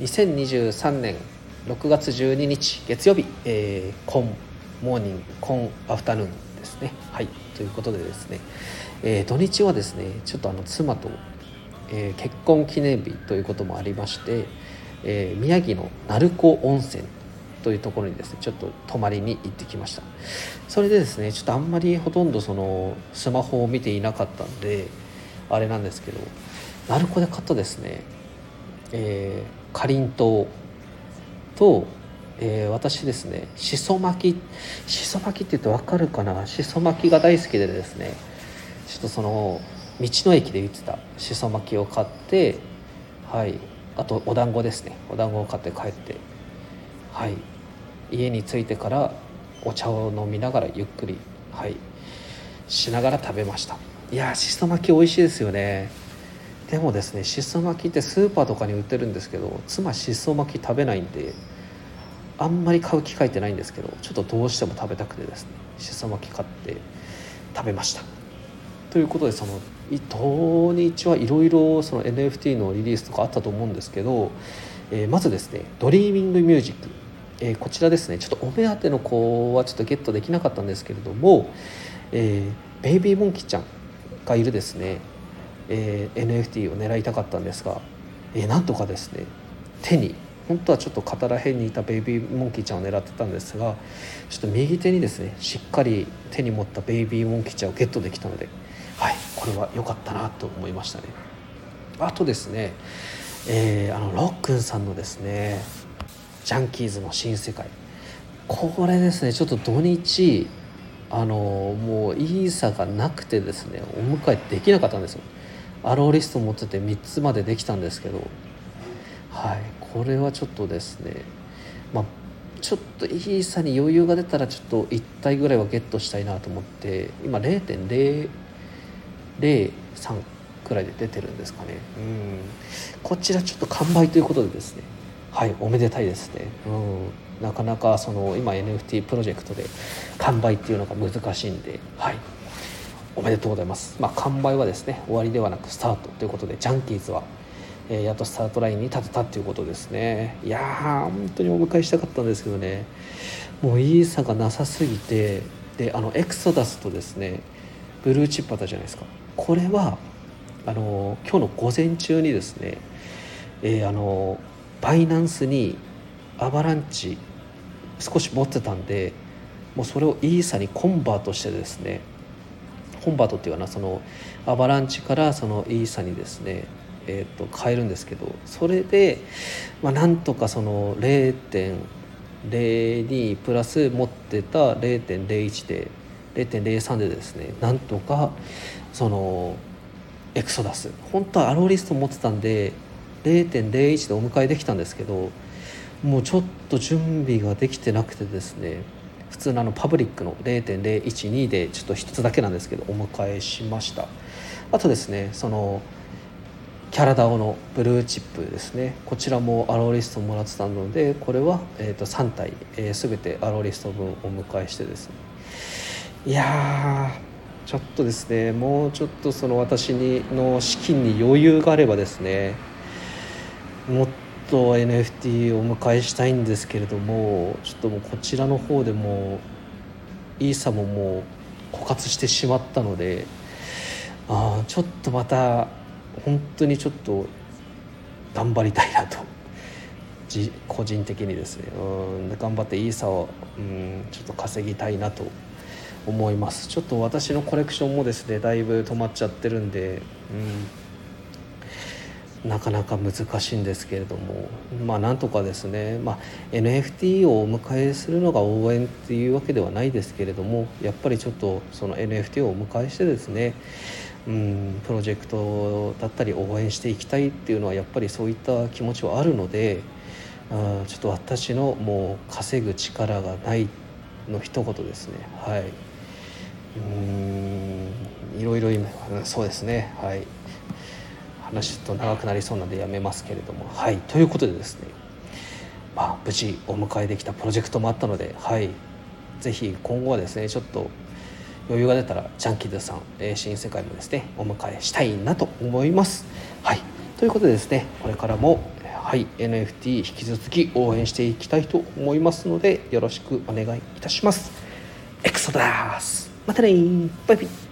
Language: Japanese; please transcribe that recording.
2023年6月12日月曜日、えー、コンモーニングコンアフタヌーンですね。はいということでですね、えー、土日はですねちょっとあの妻と、えー、結婚記念日ということもありまして、えー、宮城の鳴子温泉というところにですねちょっと泊まりに行ってきました。それでですねちょっとあんまりほとんどそのスマホを見ていなかったんであれなんですけど鳴子で買ったですねえ、かりんとうと、えー、私ですねしそ巻きしそ巻きって言うと分かるかな？しそ巻きが大好きでですねちょっとその道の駅で売ってたしそ巻きを買ってはいあとお団子ですね。お団子を買って帰ってはい家に着いてからお茶を飲みながらゆっくりはいしながら食べました。いやしそ巻き美味しいですよね。でもですねしそ巻きってスーパーとかに売ってるんですけど妻しそ巻き食べないんであんまり買う機会ってないんですけどちょっとどうしても食べたくてですねしそ巻き買って食べました。ということでその土日はいろいろその NFT のリリースとかあったと思うんですけど、えー、まずですね Dreaming Music、えー、こちらですねちょっとお目当ての子はちょっとゲットできなかったんですけれども、えー、ベイビーモンキーちゃんがいるですねえー、NFT を狙いたかったんですが、えー、なんとかですね手に本当はちょっと肩ら辺にいたベイビーモンキーちゃんを狙ってたんですがちょっと右手にですねしっかり手に持ったベイビーモンキーちゃんをゲットできたのではいこれは良かったなと思いましたね。あとですね、えー、あのロックンさんのですねジャンキーズの新世界。これですねちょっと土日あのもういいさがなくてですねお迎えできなかったんですよ。アローリスト持ってて3つまでできたんですけど。はいこれはちょっとですね。まあちょっといい差に余裕が出たらちょっと1体ぐらいはゲットしたいなと思って今0.003くらいで出てるんですかね。うん。こちらちょっと完売ということでですね。はいおめでたいですね。うん。なかなかその今 NFT プロジェクトで完売っていうのが難しいんで。はい。おめでとうございます、まあ、完売はですね終わりではなくスタートということでジャンキーズは、えー、やっとスタートラインに立てたということですね。いやー本当にお迎えしたかったんですけどね。もういい差がなさすぎてであのエクソダスとですねブルーチップあったじゃないですか。これはあの今日の午前中にですね、えー、あのバイナンスにアバランチ少し持ってたんでもうそれをイーサにコンバートしてですねコンバートっていうのはそのアバランチからそのイーサにですねえー、と変えるんですけどそれで、まあ、なんとかその0.02プラス持ってた0.01で0.03でですねなんとかそのエクソダス。本当はアローリスト持ってたんで0.01でお迎えできたんですけどもうちょっと準備ができてなくてですね普通のあのパブリックの0.012でちょっと1つだけなんですけどお迎えしました。あとですねそのキャラダオのブルーチップですね。こちらもアローリストもらってたのでこれは、えー、と3体、えー、全てアローリスト分お迎えしてですね。いやちょっとですねもうちょっとその私にの資金に余裕があればですねもっと NFT をお迎えしたいんですけれどもちょっともうこちらの方でもイーサももう枯渇してしまったのであちょっとまた本当にちょっと頑張りたいなと。個人的にですね。うん頑張ってイーサをうんちょっと稼ぎたいなと思います。ちょっと私のコレクションもですねだいぶ止まっちゃってるんでうん。なかなか難しいんですけれどもまあなんとかですね、まあ、NFT をお迎えするのが応援っていうわけではないですけれどもやっぱりちょっとその NFT をお迎えしてですねうんプロジェクトだったり応援していきたいっていうのはやっぱりそういった気持ちはあるのであちょっと私のもう稼ぐ力がないの一言ですね。はい。うんいろいろ今そうですね。はい。話ちょっと長くなりそうなのでやめますけれども。はい。ということでですねまあ無事お迎えできたプロジェクトもあったのではい。是非今後はですねちょっと余裕が出たらジャンキーズさん、え新世界もですねお迎えしたいなと思います。はい。ということでですねこれからもはい NFT 引き続き応援していきたいと思いますのでよろしくお願いいたします。エクソダース。またねバイバイ。